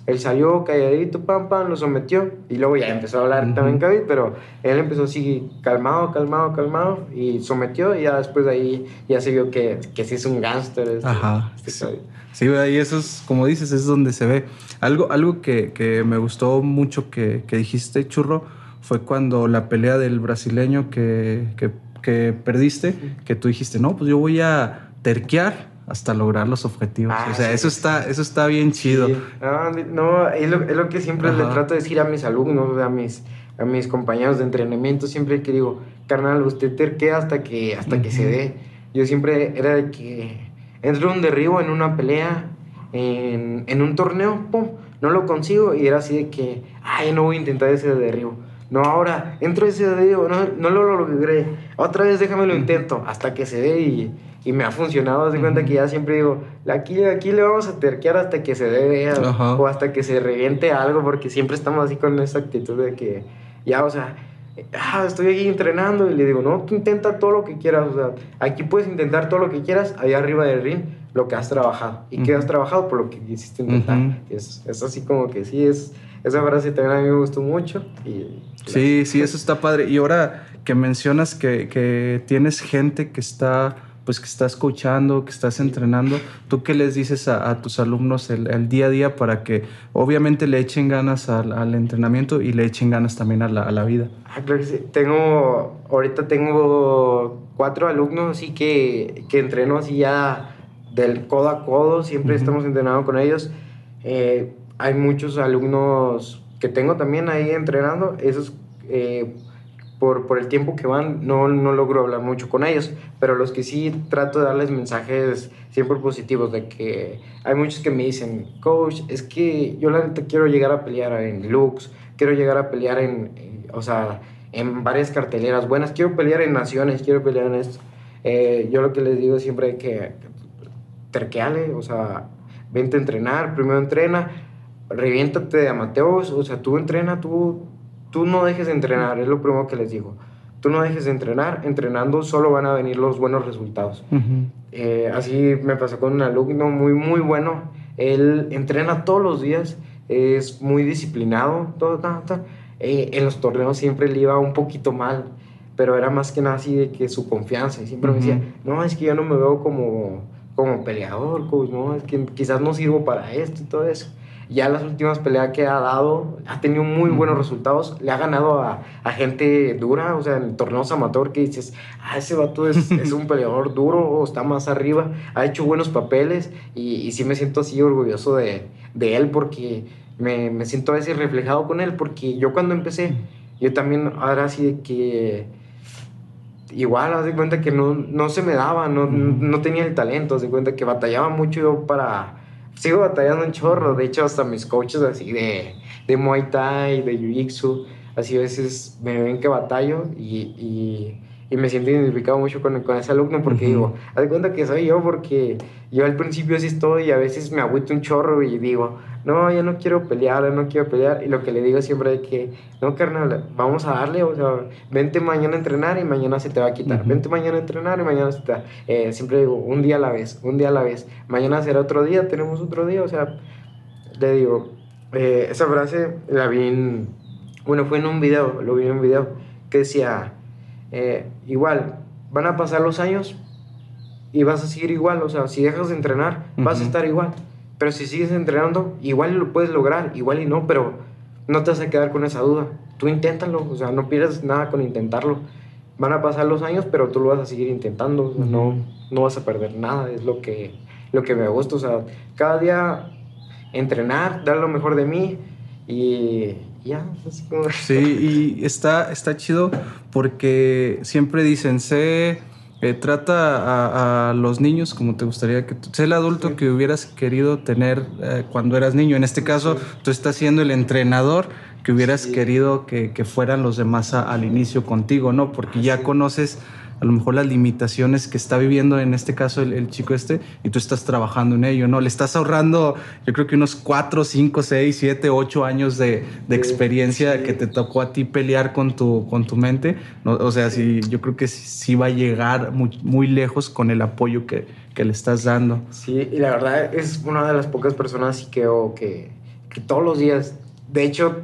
Él salió calladito, pam, pam, lo sometió y luego ya empezó a hablar uh -huh. también Khabib, pero él empezó así calmado, calmado, calmado y sometió y ya después de ahí ya se vio que, que sí es un gángster. Este, Ajá. Este sí. Sí, y eso es, como dices, es donde se ve. Algo, algo que, que me gustó mucho que, que, dijiste, Churro, fue cuando la pelea del brasileño que, que, que perdiste, que tú dijiste, no, pues yo voy a terquear hasta lograr los objetivos. Ah, o sea, sí, eso, está, eso está bien chido. Sí. No, no es, lo, es, lo, que siempre Ajá. le trato de decir a mis alumnos, a mis, a mis compañeros de entrenamiento, siempre que digo, carnal, usted terquea hasta que, hasta uh -huh. que se dé. Yo siempre era de que entro un derribo en una pelea, en, en, un torneo, pum, no lo consigo y era así de que, ay, no voy a intentar ese derribo. No, ahora entro ese derribo, no, no lo logré. Otra vez déjame lo intento hasta que se dé y, y me ha funcionado. Haz de cuenta que ya siempre digo, aquí, aquí le vamos a terquear hasta que se dé o hasta que se reviente algo, porque siempre estamos así con esa actitud de que, ya, o sea, ah, estoy aquí entrenando y le digo, no, tú intenta todo lo que quieras, o sea, aquí puedes intentar todo lo que quieras, allá arriba del ring, lo que has trabajado. ¿Y uh -huh. qué has trabajado? Por lo que quisiste intentar. Uh -huh. es, es, así como que sí, es, esa frase también a mí me gustó mucho. Y, sí, sí, eso está padre. Y ahora que mencionas que, que tienes gente que está pues que estás escuchando, que estás entrenando, ¿tú qué les dices a, a tus alumnos el, el, día a día para que obviamente le echen ganas al, al entrenamiento y le echen ganas también a la, a la vida? Ah, claro que sí. Tengo, ahorita tengo cuatro alumnos así que, que entreno así ya del codo a codo, siempre uh -huh. estamos entrenando con ellos. Eh, hay muchos alumnos que tengo también ahí entrenando, esos... Eh, por, por, el tiempo que van, no, no logro hablar mucho con ellos, pero los que sí trato de darles mensajes siempre positivos, de que hay muchos que me dicen, coach, es que yo la quiero llegar a pelear en Lux, quiero llegar a pelear en, en o sea, en varias carteleras buenas, quiero pelear en naciones, quiero pelear en esto. Eh, yo lo que les digo siempre es que terqueale, o sea, vente a entrenar, primero entrena, reviéntate de amateos, o sea, tú entrena, tú tú no dejes de entrenar, es lo primero que les digo. Tú no dejes de entrenar, entrenando solo van a venir los buenos resultados. Uh -huh. eh, así me pasó con un alumno muy, muy bueno. Él entrena todos los días, es muy disciplinado, todo, todo, todo. Eh, en los torneos siempre le iba un poquito mal, pero era más que nada así de que su confianza. Y siempre uh -huh. me decía, no, es que yo no me veo como, como peleador, coach, no, es que quizás no sirvo para esto y todo eso ya las últimas peleas que ha dado, ha tenido muy buenos resultados, le ha ganado a, a gente dura, o sea, en torneos amateur que dices, ah, ese vato es, es un peleador duro, está más arriba, ha hecho buenos papeles y, y sí me siento así orgulloso de, de él porque me, me, siento a veces reflejado con él porque yo cuando empecé, yo también ahora así de que igual, haz de cuenta que no, no se me daba, no, no tenía el talento, haz de cuenta que batallaba mucho yo para sigo batallando un chorro. De hecho, hasta mis coaches así de, de Muay Thai, de Jiu-Jitsu, así a veces me ven que batallo y, y, y me siento identificado mucho con, con ese alumno porque uh -huh. digo, haz cuenta que soy yo porque yo al principio sí estoy y a veces me agüito un chorro y digo, no, ya no quiero pelear, ya no quiero pelear. Y lo que le digo siempre es que, no, carnal, vamos a darle, o sea, vente mañana a entrenar y mañana se te va a quitar. Vente mañana a entrenar y mañana se te va. Eh, siempre digo, un día a la vez, un día a la vez. Mañana será otro día, tenemos otro día, o sea, le digo, eh, esa frase la vi en, bueno, fue en un video, lo vi en un video, que decía, eh, igual, van a pasar los años y vas a seguir igual, o sea, si dejas de entrenar, vas a estar igual. Pero si sigues entrenando, igual lo puedes lograr, igual y no, pero no te vas a quedar con esa duda. Tú inténtalo, o sea, no pierdas nada con intentarlo. Van a pasar los años, pero tú lo vas a seguir intentando, no, no vas a perder nada, es lo que, lo que me gusta, o sea, cada día entrenar, dar lo mejor de mí y ya, como... Sí, y está, está chido porque siempre dicen, sé, eh, trata a, los niños como te gustaría que... Sé el adulto que hubieras querido tener eh, cuando eras niño. En este caso, tú estás siendo el entrenador que hubieras querido que, que, fueran los demás al inicio contigo, ¿no? Porque ya conoces a lo mejor las limitaciones que está viviendo en este caso el, chico este y tú estás trabajando en ello, ¿no? Le estás ahorrando yo creo que unos 4, 5, 6, 7, 8 años de, de experiencia que te tocó a ti pelear con tu, con tu mente, ¿no? O sea, sí, yo creo que sí, va a llegar muy, muy lejos con el apoyo que, que, le estás dando. Sí, y la verdad es una de las pocas personas que, que, que todos los días, de hecho,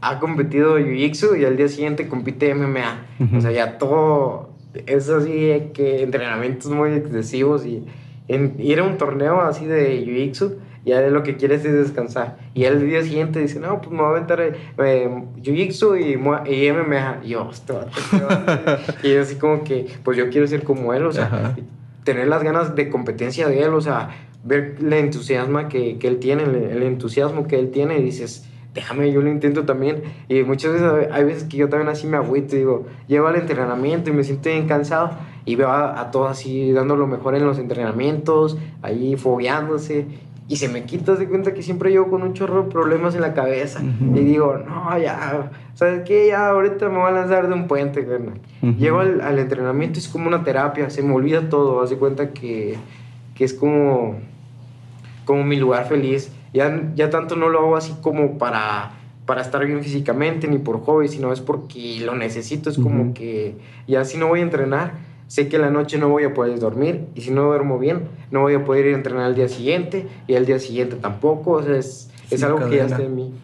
ha competido Jiu-Jitsu y al día siguiente compite MMA. O sea, ya todo, es así que entrenamientos muy excesivos y ir a un torneo así de Jiu-Jitsu, ya de lo que quieres es descansar. Y el día siguiente dice, no, pues me voy a aventar eh, Jiu-Jitsu y, y, MMA. Y yo, y así como que, pues yo quiero ser como él, o sea, tener las ganas de competencia de él, o sea, ver el entusiasmo que, que él tiene, el, el entusiasmo que él tiene y dices déjame, yo lo intento también. Y muchas veces hay veces que yo también así me agüito y digo, llego al entrenamiento y me siento bien cansado y veo a, todos así dando lo mejor en los entrenamientos, ahí fogueándose. Y se me quita de cuenta que siempre llevo con un chorro de problemas en la cabeza. Y digo, no, ya, ¿sabes qué? Ya ahorita me voy a lanzar de un puente, carnal. Llego al, al, entrenamiento, es como una terapia, se me olvida todo. Haz de cuenta que, que es como, como mi lugar feliz ya, tanto no lo hago así como para, para estar bien físicamente ni por hobby, sino es porque lo necesito. Es como que ya si no voy a entrenar, sé que la noche no voy a poder dormir y si no duermo bien, no voy a poder ir a entrenar al día siguiente y al día siguiente tampoco. O sea, es, es algo que ya está en mí.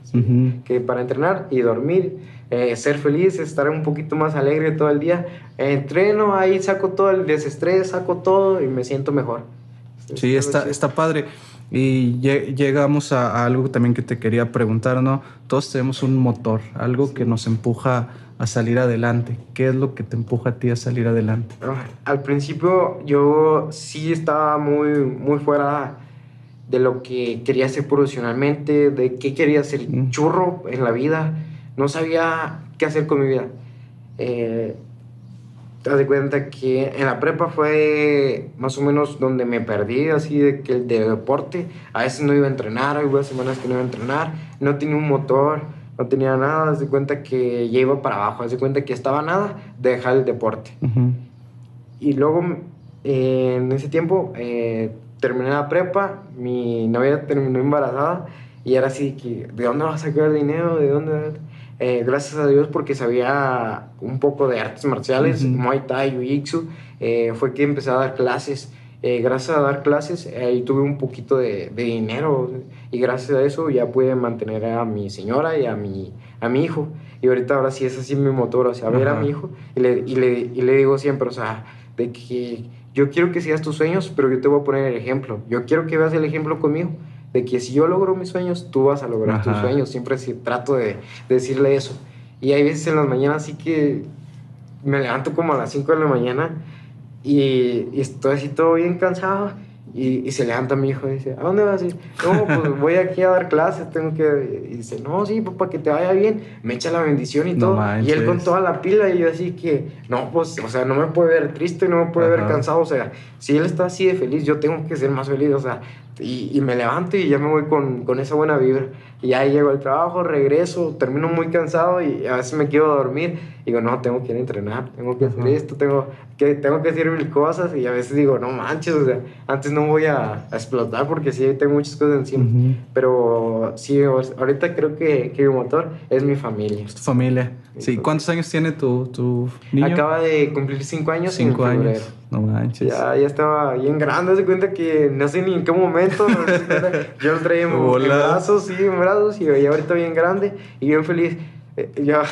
Que para entrenar y dormir, eh, ser feliz, estar un poquito más alegre todo el día, entreno, ahí saco todo el desestrés, saco todo y me siento mejor. Sí, está, está padre. Y llegamos a, algo también que te quería preguntar, ¿no? Todos tenemos un motor, algo que nos empuja a salir adelante. ¿Qué es lo que te empuja a ti a salir adelante? Ah, al principio yo sí estaba muy, muy fuera de lo que quería hacer profesionalmente, de qué quería hacer churro en la vida. No sabía qué hacer con mi vida. Eh, te das cuenta que en la prepa fue más o menos donde me perdí, así de que el de deporte. A veces no iba a entrenar, hubo semanas que no iba a entrenar, no tenía un motor, no tenía nada. Haz de cuenta que ya iba para abajo, haz de cuenta que estaba nada de dejar el deporte. Y luego, eh, en ese tiempo, eh, terminé la prepa, mi novia terminó embarazada y era así que, ¿de dónde vas a sacar dinero? ¿De dónde? Eh, gracias a Dios porque sabía un poco de artes marciales, Muay Thai, Jiu-Jitsu, eh, fue que empecé a dar clases. Eh, gracias a dar clases, ahí tuve un poquito de, dinero y gracias a eso ya pude mantener a mi señora y a mi, a mi hijo. Y ahorita ahora sí es así mi motor, o sea, ver a mi hijo y le, y, le, y le digo siempre, o sea, de que yo quiero que sigas tus sueños, pero yo te voy a poner el ejemplo. Yo quiero que veas el ejemplo conmigo de que si yo logro mis sueños, tú vas a lograr tus sueños. Siempre trato de, decirle eso. Y hay veces en las mañanas así que me levanto como a las 5 de la mañana y, y, estoy así todo bien cansado y, y, se levanta mi hijo y dice, ¿a dónde vas? Y, no, pues voy aquí a dar clases, tengo que... Y dice, no, sí, papá, que te vaya bien. Me echa la bendición y todo. y él con toda la pila y yo así que, no, pues, o sea, no me puede ver triste, no me puede ver cansado. O sea, si él está así de feliz, yo tengo que ser más feliz. O sea, y, y, me levanto y ya me voy con, con, esa buena vibra. Y ya llego al trabajo, regreso, termino muy cansado y a veces me quiero dormir. Y digo, no, tengo que ir a entrenar, tengo que hacer esto, tengo que, tengo que hacer mil cosas. Y a veces digo, no manches, o sea, antes no voy a, a explotar porque sí tengo muchas cosas encima. Pero sí, ahorita creo que, que, mi motor es mi familia. Es tu familia. Sí, ¿cuántos años tiene tu, tu niño? Acaba de cumplir cinco años. Cinco años. No manches. Ya, ya estaba bien grande, se cuenta que no sé ni en qué momento. yo lo traía en, en brazos, sí, en brazos, y ahorita bien grande y bien feliz. Eh, yo,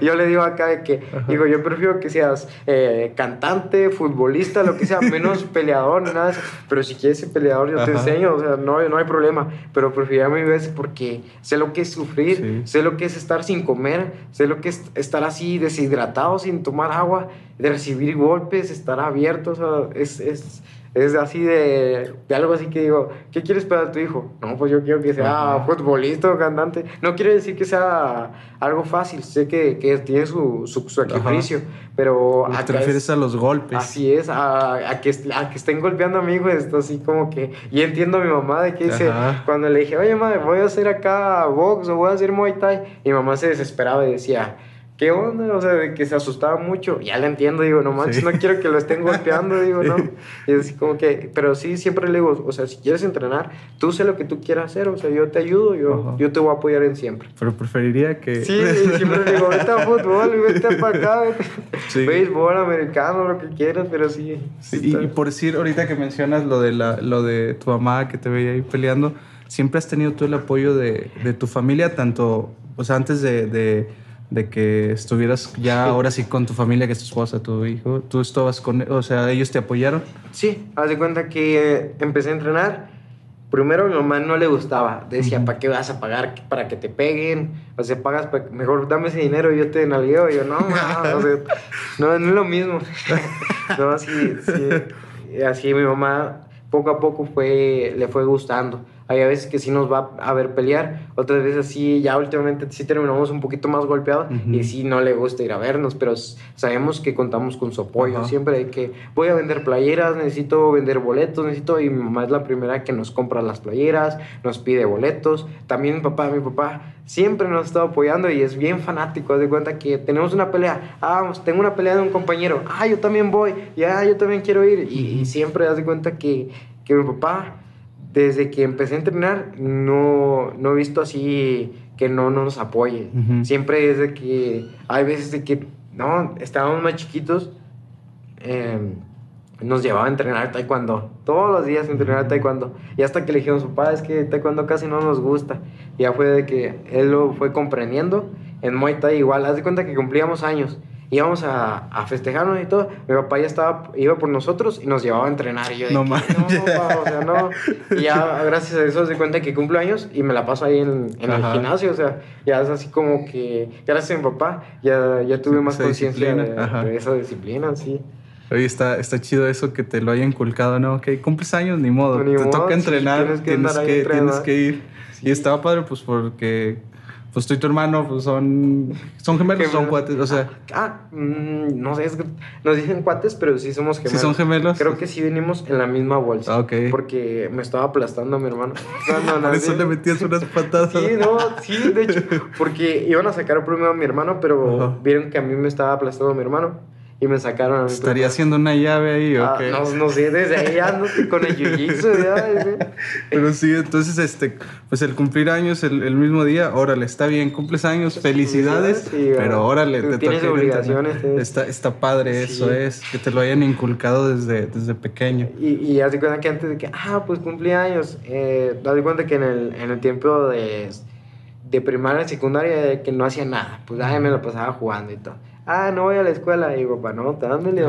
yo le digo acá que, digo, yo prefiero que seas eh, cantante, futbolista, lo que sea, menos peleador, nada. Pero si quieres ser peleador, yo te enseño, o sea, no, no hay problema. Pero prefiero a mi vez porque sé lo que es sufrir, sé lo que es estar sin comer, sé lo que es estar así deshidratado, sin tomar agua, de recibir golpes, estar abierto, o sea, es, es es así de, de, algo así que digo, ¿qué quieres para tu hijo? No, pues yo quiero que sea futbolista o cantante. No quiere decir que sea algo fácil, sé que, que tiene su, su, sacrificio, pero... ¿Te refieres a los golpes? Así es, a, a, que, a que estén golpeando a mi hijo, esto así como que... Y entiendo a mi mamá de que dice, cuando le dije, oye, madre, voy a hacer acá box o voy a hacer Muay Thai, mi mamá se desesperaba y decía ¿qué onda? O sea, de que se asustaba mucho. Ya le entiendo, digo, no manches, no quiero que lo estén golpeando, digo, no. Y es como que, pero sí, siempre le digo, o sea, si quieres entrenar, tú sé lo que tú quieras hacer, o sea, yo te ayudo, yo, yo te voy a apoyar en siempre. Pero preferiría que... Sí, siempre le digo, vete a fútbol, vete para acá, vete. béisbol, americano, lo que quieras, pero sí. sí y, por decir, ahorita que mencionas lo de, la, lo de tu mamá que te veía ahí peleando, siempre has tenido tú el apoyo de, de tu familia, tanto, o sea, antes de, de de que estuvieras ya ahora sí con tu familia, que es tu esposa, tu hijo, tú estabas con, o sea, ellos te apoyaron. Sí, haz de cuenta que empecé a entrenar. Primero mi mamá no le gustaba, decía, ¿para qué vas a pagar para que te peguen? O sea, pagas, mejor dame ese dinero y yo te nalgueo. Yo, no, no, no, no es lo mismo. no, así, sí, así mi mamá poco a poco fue, le fue gustando. Hay a veces que sí nos va a ver pelear, otras veces sí, ya últimamente sí terminamos un poquito más golpeados y sí no le gusta ir a vernos, pero sabemos que contamos con su apoyo. Siempre hay que, voy a vender playeras, necesito vender boletos, necesito, y mi mamá es la primera que nos compra las playeras, nos pide boletos. También mi papá, mi papá siempre nos ha estado apoyando y es bien fanático. de cuenta que tenemos una pelea, ah, vamos, tengo una pelea de un compañero, ah, yo también voy, ya, yo también quiero ir. Y, siempre das de cuenta que, que mi papá desde que empecé a entrenar, no, no he visto así que no, nos apoye. Siempre es de que hay veces de que, no, estábamos más chiquitos, em, nos llevaba a entrenar taekwondo. Todos los días entrenar taekwondo. Y hasta que le dijimos, papá, es que taekwondo casi no nos gusta. Y ya fue de que él lo fue comprendiendo. En Muay Thai igual, haz de cuenta que cumplíamos años íbamos a, a, festejarnos y todo. Mi papá ya estaba, iba por nosotros y nos llevaba a entrenar. Y yo no, no, o sea, no. Y ya, gracias a eso, se cuenta que cumplo años y me la paso ahí en, en el gimnasio. O sea, ya es así como que, gracias a mi papá, ya, ya tuve más conciencia de, esa disciplina, sí. Oye, está, está chido eso que te lo haya inculcado, ¿no? Que cumples años, ni modo. te toca entrenar, tienes, que, tienes, que, ir. Y estaba padre, pues, porque pues tú y tu hermano pues, son, son gemelos, son cuates, o sea. Ah, mm, no sé, nos dicen cuates, pero sí somos gemelos. ¿Sí son gemelos? Creo que sí venimos en la misma bolsa. Ah, ok. Porque me estaba aplastando a mi hermano. No, no, Por eso le metías unas patadas. Sí, no, sí, de hecho, porque iban a sacar primero a mi hermano, pero vieron que a mí me estaba aplastando a mi hermano y me sacaron a mi ¿Estaría haciendo una llave ahí o ah, qué? No, no sé, desde ahí ando con el jiu-jitsu. Pero sí, entonces, este, pues el cumplir años el, el mismo día, órale, está bien, cumples años, felicidades, pero órale, te tienes toca obligaciones. Está, está padre, eso es, que te lo hayan inculcado desde, desde pequeño. Y, y haz de cuenta que antes de que, ah, pues cumplí años, eh, haz de cuenta que en el, en el tiempo de, de primaria y secundaria que no hacía nada, pues ay, me lo pasaba jugando y todo ah, no voy a la escuela. Y digo, papá, no, dándole,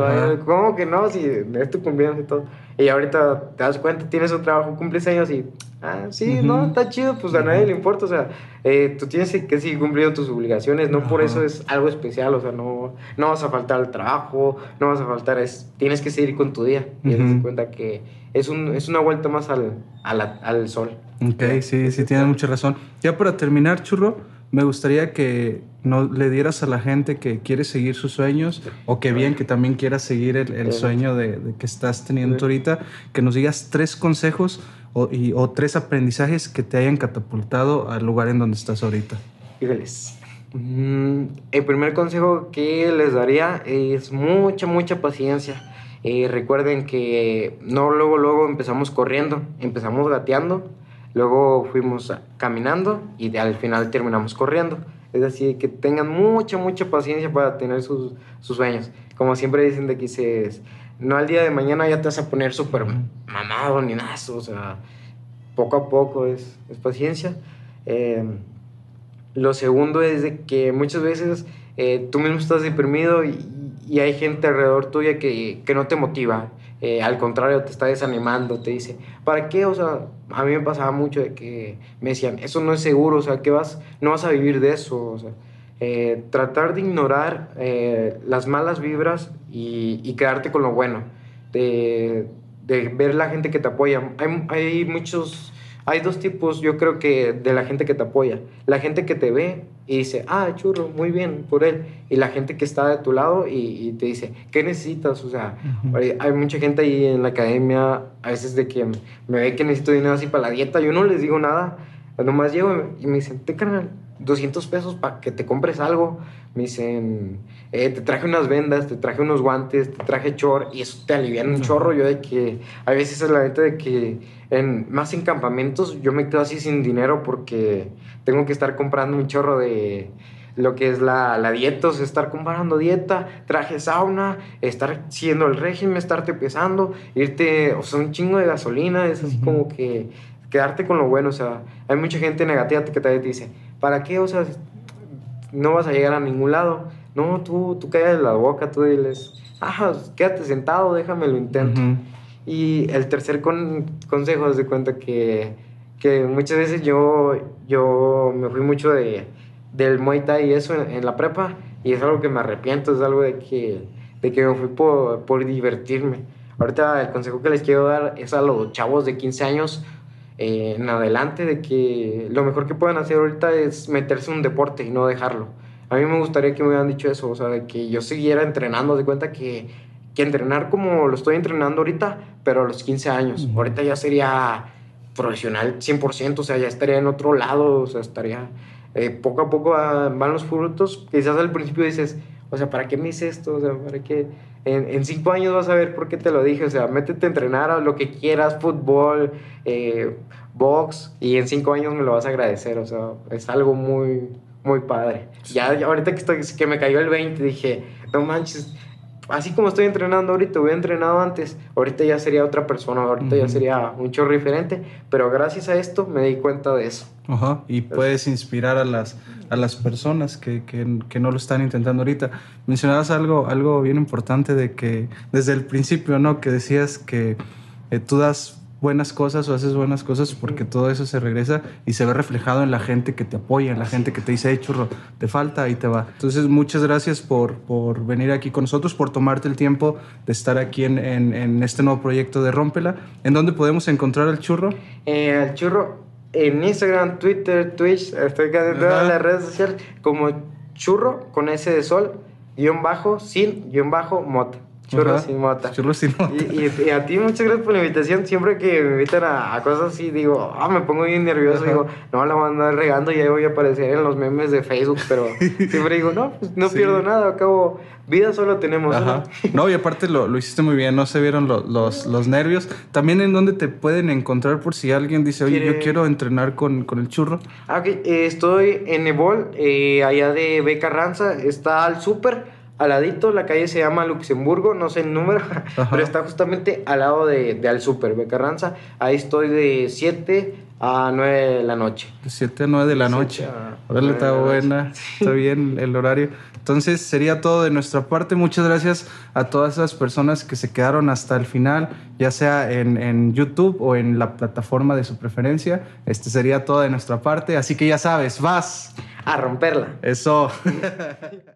¿cómo que no? Si es tu cumpleaños y todo. Y ahorita te das cuenta, tienes un trabajo, cumples años y, ah, sí, no, está chido, pues a nadie le importa. O sea, eh, tú tienes que seguir cumpliendo tus obligaciones, no por eso es algo especial. O sea, no, no vas a faltar al trabajo, no vas a faltar, es, tienes que seguir con tu día. Y te das cuenta que es, un, es una vuelta más al, al, al sol. Ok, sí, sí, tienes mucha razón. Ya para terminar, churro me gustaría que no le dieras a la gente que quiere seguir sus sueños o que bien que también quiera seguir el, sueño de, que estás teniendo ahorita, que nos digas tres consejos o, y, o tres aprendizajes que te hayan catapultado al lugar en donde estás ahorita? Híjoles. Mm, el primer consejo que les daría es mucha, mucha paciencia. Eh, recuerden que no luego, luego empezamos corriendo, empezamos gateando, luego fuimos caminando y al final terminamos corriendo. Es decir, que tengan mucha, mucha paciencia para tener sus, sus sueños. Como siempre dicen de que se, no al día de mañana ya te vas a poner súper mamado ni nada, o sea, poco a poco es, es paciencia. Eh, lo segundo es de que muchas veces eh, tú mismo estás deprimido y, hay gente alrededor tuya que, que no te motiva. Eh, al contrario, te está desanimando, te dice, ¿para qué? O sea, a mí me pasaba mucho de que me decían, eso no es seguro, o sea, que vas, no vas a vivir de eso, o sea, eh, tratar de ignorar las malas vibras y, quedarte con lo bueno, de, ver la gente que te apoya. Hay muchos hay dos tipos, yo creo que, de la gente que te apoya. La gente que te ve y dice, ah, churro, muy bien por él. Y la gente que está de tu lado y, te dice, ¿qué necesitas? O sea, hay mucha gente ahí en la academia, a veces de que me ve que necesito dinero así para la dieta. Yo no les digo nada. Nomás llego y me dicen, te carnal, 200 pesos para que te compres algo. Me dicen, eh, te traje unas vendas, te traje unos guantes, te traje chor, y eso te alivia un chorro. Yo de que, a veces es la neta de que, en, más en campamentos, yo me quedo así sin dinero porque tengo que estar comprando un chorro de lo que es la, la dieta, o sea, estar comprando dieta, traje sauna, estar siendo el régimen, estarte pesando, irte, o sea, un chingo de gasolina, es así como que quedarte con lo bueno, o sea, hay mucha gente negativa que te dice, ¿para qué? O sea, no vas a llegar a ningún lado. No, tú, tú cállate la boca, tú diles, ah, quédate sentado, déjame lo intento. Y el tercer consejo es de cuenta que, que, muchas veces yo, yo me fui mucho de, del Muay Thai y eso en, la prepa y es algo que me arrepiento, es algo de que, de que me fui por, por divertirme. Ahorita el consejo que les quiero dar es a los chavos de 15 años eh, en adelante de que lo mejor que pueden hacer ahorita es meterse en un deporte y no dejarlo. A mí me gustaría que me hubieran dicho eso, o sea, de que yo siguiera entrenando, de cuenta que, que entrenar como lo estoy entrenando ahorita, pero a los 15 años. Ahorita ya sería profesional 100%, o sea, ya estaría en otro lado, o sea, estaría... Eh, poco a poco van los frutos. Quizás al principio dices, o sea, ¿para qué me hice esto? O sea, ¿para qué? En, en, cinco años vas a ver por qué te lo dije. O sea, métete a entrenar a lo que quieras, fútbol, eh, box, y en cinco años me lo vas a agradecer. O sea, es algo muy, muy padre. Ya, ahorita que, estoy, que me cayó el 20, dije, no manches, así como estoy entrenando ahorita, hubiera entrenado antes, ahorita ya sería otra persona, ahorita ya sería un chorro diferente, pero gracias a esto me di cuenta de eso. Ajá, y puedes inspirar a las, a las personas que, que, que, no lo están intentando ahorita. Mencionabas algo, algo bien importante de que desde el principio, ¿no? Que decías que eh, tú das buenas cosas o haces buenas cosas porque todo eso se regresa y se ve reflejado en la gente que te apoya, en la gente que te dice, hey, churro, te falta y te va. Entonces, muchas gracias por, por venir aquí con nosotros, por tomarte el tiempo de estar aquí en, en, este nuevo proyecto de Rómpela. ¿En dónde podemos encontrar al churro? Eh, el churro en Instagram, Twitter, Twitch, estoy en todas las redes sociales como churro con S de sol, guion bajo, sin, guion bajo, mota. Churros sin mota. Churros sin mota. Y, a ti muchas gracias por la invitación. Siempre que me invitan a, cosas así, digo, ah, me pongo bien nervioso. Digo, no, la van a andar regando y ahí voy a aparecer en los memes de Facebook. Pero siempre digo, no, pues no pierdo nada. Acabo, vida solo tenemos. ¿no? y aparte lo, lo, hiciste muy bien. No se vieron los, los, nervios. También en dónde te pueden encontrar por si alguien dice, oye, yo quiero entrenar con, con el churro. Ah, ok. Eh, estoy en Ebol, eh, allá de Beca Ranza. Está al súper al ladito, la calle se llama Luxemburgo, no sé el número, pero está justamente al lado de, de Al Super, Becarranza. Ahí estoy de 7 a 9 de la noche. De 7 a 9 de la noche. Órale, está buena, está bien el horario. Entonces sería todo de nuestra parte. Muchas gracias a todas esas personas que se quedaron hasta el final, ya sea en, en YouTube o en la plataforma de su preferencia. Este sería todo de nuestra parte. Así que ya sabes, vas a romperla. Eso.